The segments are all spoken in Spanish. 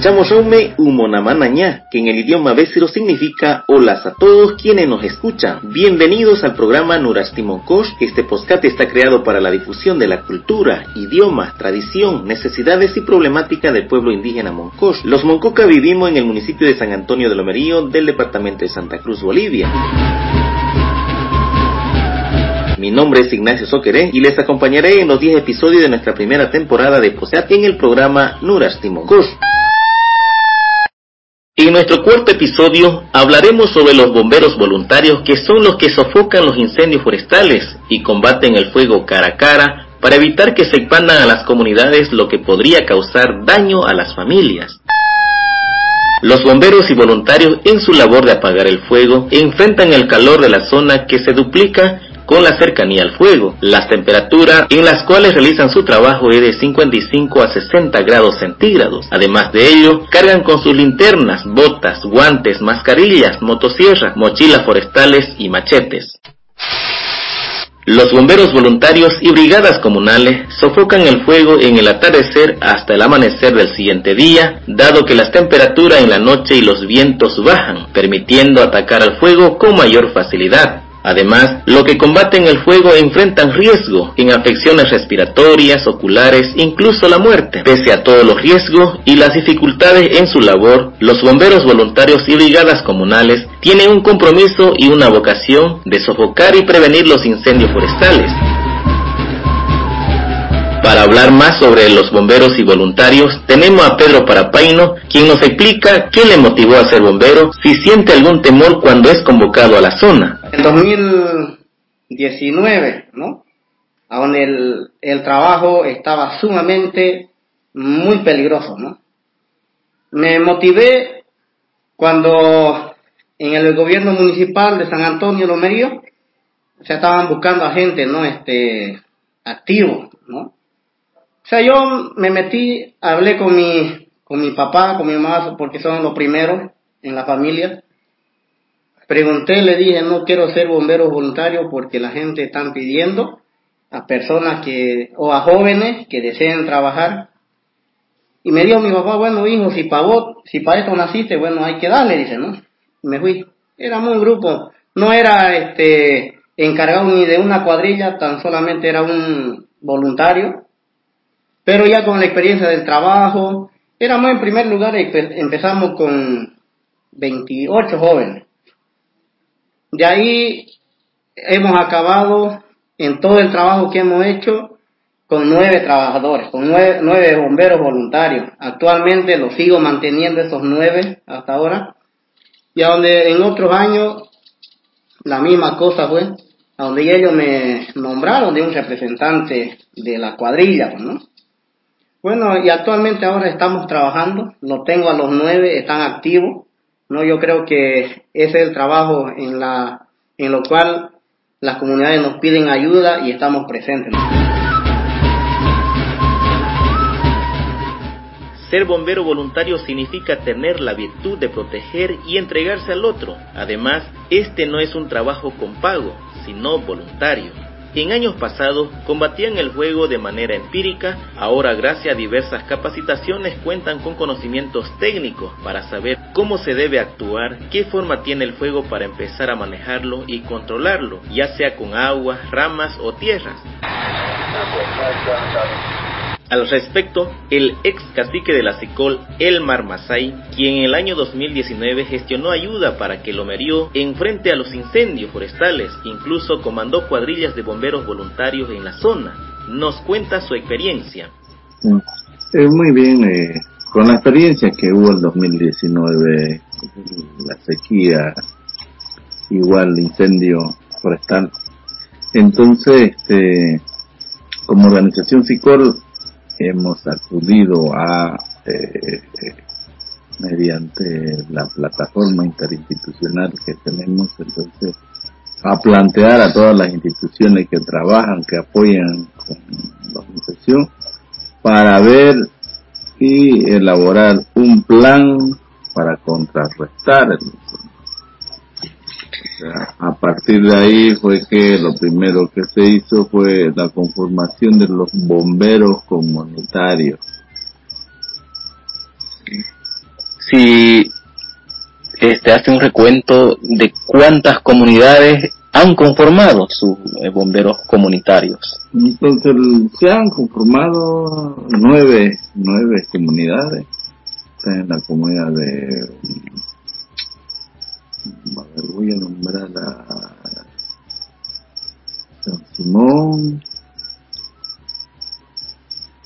Chamosaume Umonamanaña, que en el idioma bésero significa holas a todos quienes nos escuchan. Bienvenidos al programa Nurastimonkosh. Este podcast está creado para la difusión de la cultura, idioma, tradición, necesidades y problemática del pueblo indígena Moncosh. Los Moncoca vivimos en el municipio de San Antonio de Lomerío del departamento de Santa Cruz, Bolivia. Mi nombre es Ignacio Soqueré y les acompañaré en los 10 episodios de nuestra primera temporada de Posat en el programa Nurastimonkosh. En nuestro cuarto episodio hablaremos sobre los bomberos voluntarios que son los que sofocan los incendios forestales y combaten el fuego cara a cara para evitar que se expandan a las comunidades lo que podría causar daño a las familias. Los bomberos y voluntarios en su labor de apagar el fuego enfrentan el calor de la zona que se duplica con la cercanía al fuego. Las temperaturas en las cuales realizan su trabajo es de 55 a 60 grados centígrados. Además de ello, cargan con sus linternas, botas, guantes, mascarillas, motosierras, mochilas forestales y machetes. Los bomberos voluntarios y brigadas comunales sofocan el fuego en el atardecer hasta el amanecer del siguiente día, dado que las temperaturas en la noche y los vientos bajan, permitiendo atacar al fuego con mayor facilidad. Además, los que combaten el fuego enfrentan riesgo en afecciones respiratorias, oculares, incluso la muerte. Pese a todos los riesgos y las dificultades en su labor, los bomberos voluntarios y brigadas comunales tienen un compromiso y una vocación de sofocar y prevenir los incendios forestales. Para hablar más sobre los bomberos y voluntarios, tenemos a Pedro Parapaino, quien nos explica qué le motivó a ser bombero, si siente algún temor cuando es convocado a la zona. En 2019, ¿no? A donde el, el trabajo estaba sumamente muy peligroso, ¿no? Me motivé cuando en el gobierno municipal de San Antonio Lomerío se estaban buscando a gente, ¿no? Este, activo, ¿no? O sea, yo me metí, hablé con mi, con mi papá, con mi mamá, porque son los primeros en la familia. Pregunté, le dije, no quiero ser bombero voluntario porque la gente está pidiendo a personas que, o a jóvenes que deseen trabajar. Y me dijo mi papá, bueno, hijo, si para vos, si para esto naciste, bueno, hay que darle, dice, ¿no? Y me fui. Éramos un grupo, no era este encargado ni de una cuadrilla, tan solamente era un voluntario pero ya con la experiencia del trabajo, éramos en primer lugar, empezamos con 28 jóvenes. De ahí hemos acabado en todo el trabajo que hemos hecho con nueve trabajadores, con nueve, bomberos voluntarios. Actualmente los sigo manteniendo esos nueve hasta ahora. Y a donde en otros años la misma cosa fue, a donde ellos me nombraron de un representante de la cuadrilla, pues, ¿no? Bueno, y actualmente ahora estamos trabajando, lo tengo a los nueve, están activos, ¿no? Yo creo que ese es el trabajo en, la, en lo cual las comunidades nos piden ayuda y estamos presentes. Ser bombero voluntario significa tener la virtud de proteger y entregarse al otro. Además, este no es un trabajo con pago, sino voluntario en años pasados combatían el fuego de manera empírica, ahora gracias a diversas capacitaciones cuentan con conocimientos técnicos para saber cómo se debe actuar, qué forma tiene el fuego para empezar a manejarlo y controlarlo, ya sea con agua, ramas o tierras. Al respecto, el ex cacique de la SICOL, Elmar Masay, quien en el año 2019 gestionó ayuda para que Lomerío enfrente a los incendios forestales, incluso comandó cuadrillas de bomberos voluntarios en la zona, nos cuenta su experiencia. Eh, muy bien, eh, con la experiencia que hubo en 2019, la sequía, igual incendio forestal. Entonces, este, como organización SICOL, hemos acudido a, eh, mediante la plataforma interinstitucional que tenemos, entonces, a plantear a todas las instituciones que trabajan, que apoyan con la organización, para ver y elaborar un plan para contrarrestar el a partir de ahí fue que lo primero que se hizo fue la conformación de los bomberos comunitarios. si este, hace un recuento de cuántas comunidades han conformado sus eh, bomberos comunitarios. Entonces se han conformado nueve, nueve comunidades. Está en la comunidad de, voy a nombrar a San Simón,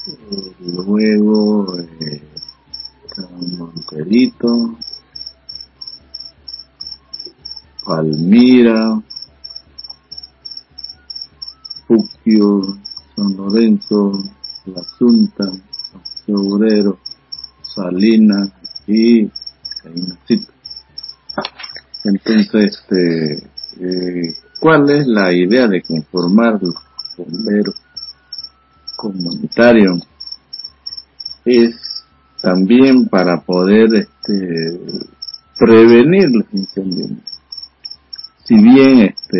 eh, luego eh, San Monterito, Palmira, Puquio, San Lorenzo, La San Obrero, Salinas y Cainacito. Entonces, este, eh, ¿cuál es la idea de conformar los bomberos comunitarios? Es también para poder este, prevenir los incendios. Si bien este,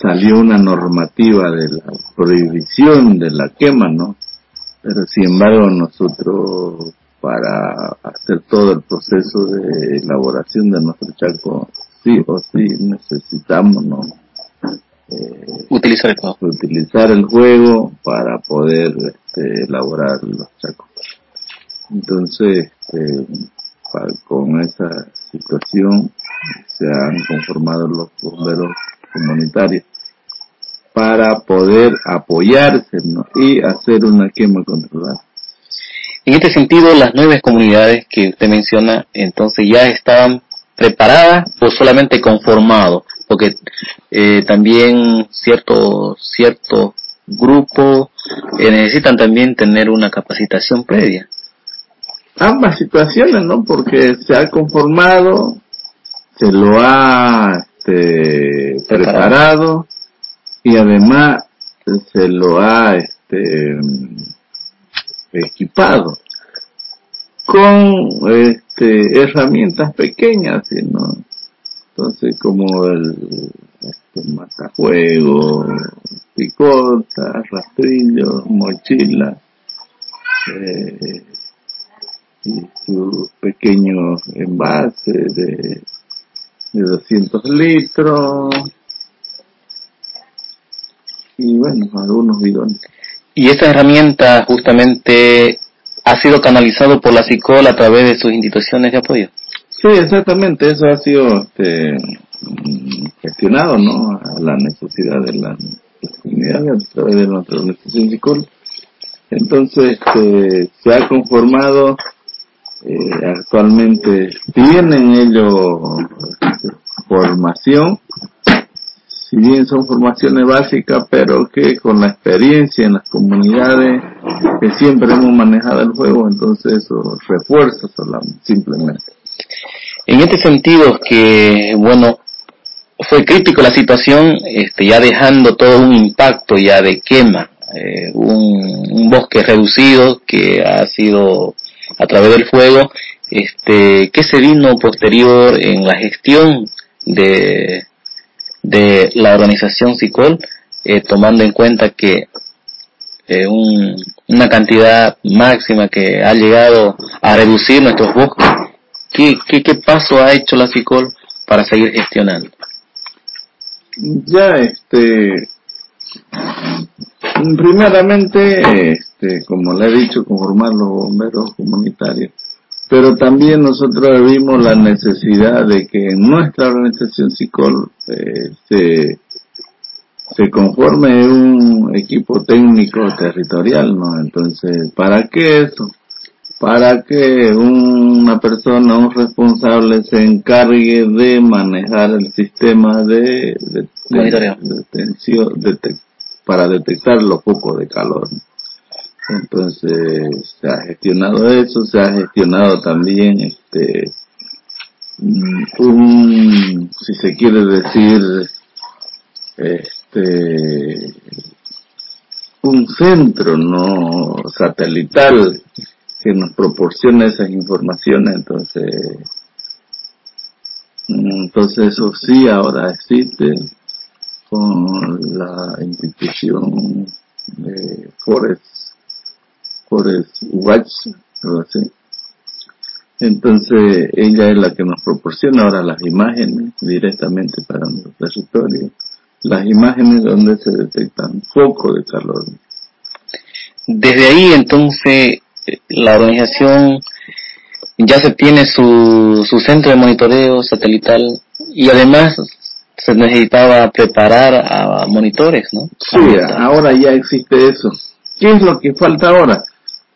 salió una normativa de la prohibición de la quema, ¿no? Pero sin embargo nosotros para hacer todo el proceso de elaboración de nuestro chaco, sí o sí necesitamos, ¿no? Eh, utilizar el juego. Utilizar el juego para poder este, elaborar los chacos. Entonces, este, con esa situación se han conformado los bomberos comunitarios para poder apoyarse y hacer una quema controlada. En este sentido, las nueve comunidades que usted menciona, entonces ya estaban preparadas o solamente conformados, porque eh, también ciertos cierto grupos eh, necesitan también tener una capacitación previa. Ambas situaciones, ¿no? Porque se ha conformado, se lo ha este, preparado y además se lo ha este, equipado con este, herramientas pequeñas, ¿no? Entonces, como el este, matafuego, picota, rastrillo, mochila, eh, y sus pequeños envases de de 200 litros y bueno, algunos bidones. Y esa herramienta justamente ha sido canalizado por la CICOL a través de sus instituciones de apoyo. Sí, exactamente, eso ha sido este, gestionado, ¿no? A la necesidad de la, comunidad a través de nuestra organización CICOL. Entonces, este, se ha conformado eh, actualmente tienen ellos formación, si bien son formaciones básicas, pero que con la experiencia en las comunidades que siempre hemos manejado el juego, entonces eso refuerza simplemente. En este sentido, que bueno, fue crítico la situación, este, ya dejando todo un impacto ya de quema, eh, un, bosque reducido que ha sido a través del fuego, este, ¿qué se vino posterior en la gestión de, de la organización SICOL, eh, tomando en cuenta que eh, un, una cantidad máxima que ha llegado a reducir nuestros bosques? ¿Qué, qué, qué paso ha hecho la SICOL para seguir gestionando? Ya, este, primeramente, este, como le he dicho, conformar los bomberos comunitarios. Pero también nosotros vimos la necesidad de que en nuestra organización SICOL eh, se, se conforme un equipo técnico territorial, ¿no? Entonces, ¿para qué eso? Para que una persona, un responsable se encargue de manejar el sistema de, de, de, para detectar los focos de calor. Entonces se ha gestionado eso, se ha gestionado también este mm, un, si se quiere decir, este un centro no satelital que nos proporciona esas informaciones entonces mm, entonces eso sí ahora existe con la institución de Forest Forest Watch, algo así. Entonces ella es la que nos proporciona ahora las imágenes directamente para nuestro territorio, las imágenes donde se detectan poco de calor. Desde ahí entonces la organización ya se tiene su, su centro de monitoreo satelital y además se necesitaba preparar a monitores, ¿no? Sí, ahora ya existe eso. ¿Qué es lo que falta ahora?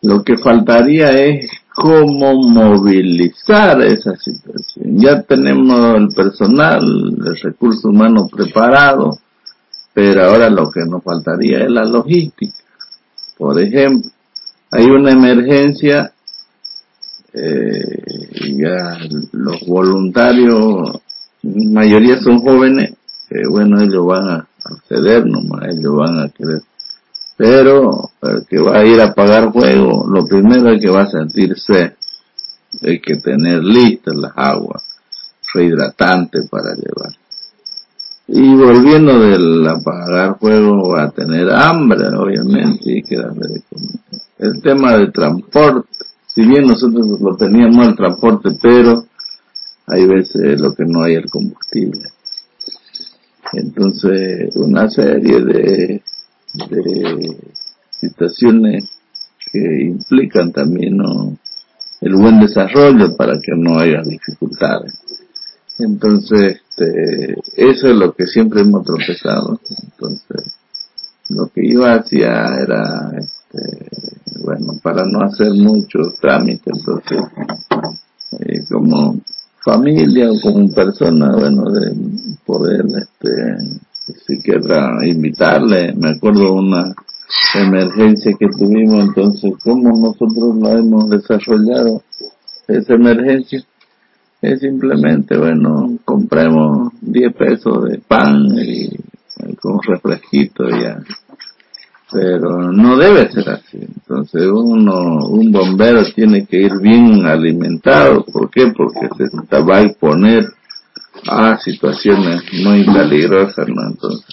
Lo que faltaría es cómo movilizar esa situación. Ya tenemos el personal, el recurso humano preparado, pero ahora lo que nos faltaría es la logística. Por ejemplo, hay una emergencia, eh, ya los voluntarios, mayoría son jóvenes, bueno, ellos van a acceder nomás, ellos van a querer. Pero el que va a ir a pagar fuego, lo primero es que va a sentirse, hay que tener listas las aguas, rehidratante para llevar. Y volviendo del apagar fuego va a tener hambre, obviamente, y que de. El tema del transporte, si bien nosotros lo teníamos el transporte, pero hay veces lo que no hay el combustible. Entonces, una serie de, de situaciones que implican también el buen desarrollo para que no haya dificultades. Entonces, este, eso es lo que siempre hemos tropezado. Entonces, lo que yo hacía era, este, bueno, para no hacer muchos trámites, entonces, eh, como familia o como persona, bueno, de poder, este, siquiera invitarle, me acuerdo una emergencia que tuvimos, entonces, ¿cómo nosotros la hemos desarrollado esa emergencia? es simplemente, bueno, compremos 10 pesos de pan y, con refresquito ya. Pero no debe ser así. Entonces uno, un bombero tiene que ir bien alimentado. ¿Por qué? Porque se va a exponer a situaciones muy peligrosas, ¿no? Entonces.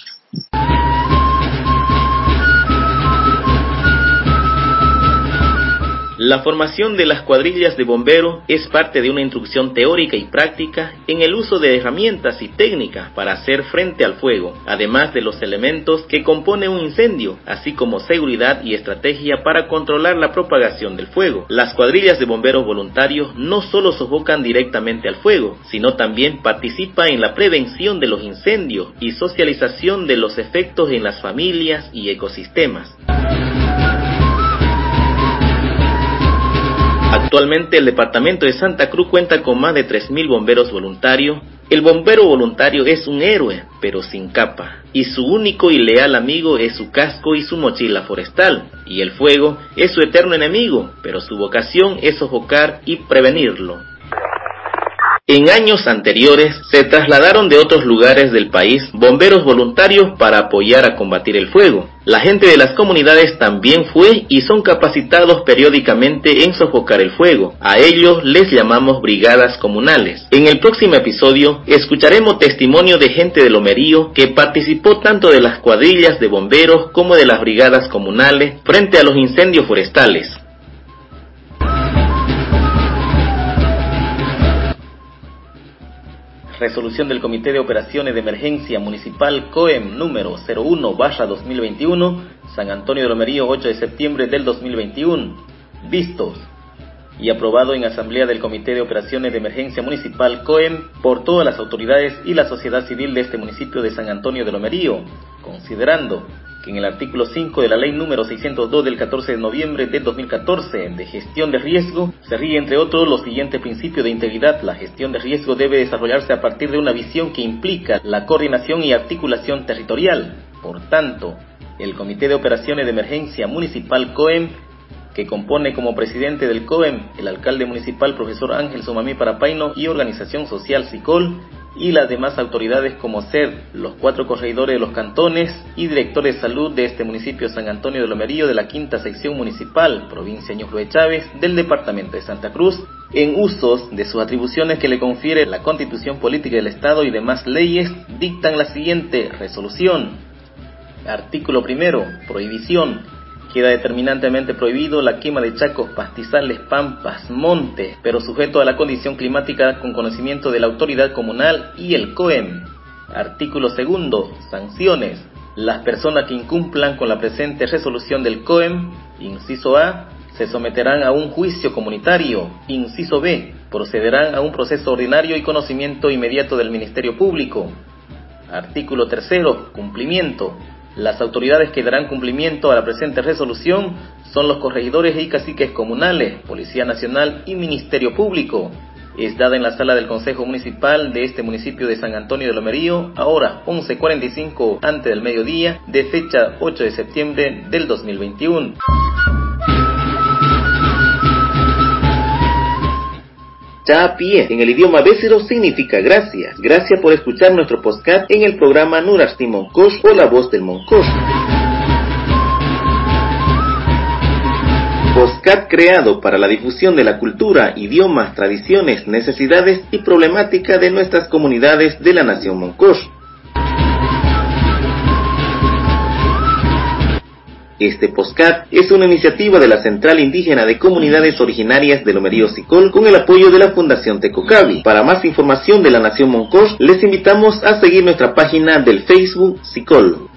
La formación de las cuadrillas de bomberos es parte de una instrucción teórica y práctica en el uso de herramientas y técnicas para hacer frente al fuego, además de los elementos que componen un incendio, así como seguridad y estrategia para controlar la propagación del fuego. Las cuadrillas de bomberos voluntarios no solo sofocan directamente al fuego, sino también participan en la prevención de los incendios y socialización de los efectos en las familias y ecosistemas. Actualmente el departamento de Santa Cruz cuenta con más de 3.000 bomberos voluntarios. El bombero voluntario es un héroe, pero sin capa, y su único y leal amigo es su casco y su mochila forestal, y el fuego es su eterno enemigo, pero su vocación es sofocar y prevenirlo. En años anteriores se trasladaron de otros lugares del país bomberos voluntarios para apoyar a combatir el fuego. La gente de las comunidades también fue y son capacitados periódicamente en sofocar el fuego. A ellos les llamamos brigadas comunales. En el próximo episodio escucharemos testimonio de gente de Lomerío que participó tanto de las cuadrillas de bomberos como de las brigadas comunales frente a los incendios forestales. Resolución del Comité de Operaciones de Emergencia Municipal COEM número 01-2021, San Antonio de Lomerío, 8 de septiembre del 2021. Vistos y aprobado en Asamblea del Comité de Operaciones de Emergencia Municipal COEM por todas las autoridades y la sociedad civil de este municipio de San Antonio de Lomerío, considerando que en el artículo 5 de la ley número 602 del 14 de noviembre de 2014 de gestión de riesgo se ríe entre otros los siguientes principios de integridad. La gestión de riesgo debe desarrollarse a partir de una visión que implica la coordinación y articulación territorial. Por tanto, el Comité de Operaciones de Emergencia Municipal COEM que compone como presidente del COEM el alcalde municipal profesor Ángel Somamí Parapaino y organización social SICOL, y las demás autoridades como ser los cuatro corregidores de los cantones y directores de salud de este municipio San Antonio de Lomerío de la quinta sección municipal, provincia Ñuble de Chávez, del departamento de Santa Cruz, en usos de sus atribuciones que le confiere la constitución política del Estado y demás leyes, dictan la siguiente resolución. Artículo primero. Prohibición Queda determinantemente prohibido la quema de chacos, pastizales, pampas, montes, pero sujeto a la condición climática con conocimiento de la autoridad comunal y el COEM. Artículo segundo. Sanciones. Las personas que incumplan con la presente resolución del COEM, inciso A, se someterán a un juicio comunitario, inciso B, procederán a un proceso ordinario y conocimiento inmediato del Ministerio Público. Artículo tercero. Cumplimiento. Las autoridades que darán cumplimiento a la presente resolución son los corregidores y caciques comunales, Policía Nacional y Ministerio Público. Es dada en la sala del Consejo Municipal de este municipio de San Antonio de Lomerío, ahora 11.45 antes del mediodía, de fecha 8 de septiembre del 2021. Pie en el idioma bésero significa gracias. Gracias por escuchar nuestro podcast en el programa Nurasti Monkosh o La Voz del Monkosh. Postcat creado para la difusión de la cultura, idiomas, tradiciones, necesidades y problemática de nuestras comunidades de la nación Monkosh. Este postcat es una iniciativa de la Central Indígena de Comunidades Originarias de Lomerío Sicol con el apoyo de la Fundación Tecocabi. Para más información de la Nación Moncosh, les invitamos a seguir nuestra página del Facebook Sicol.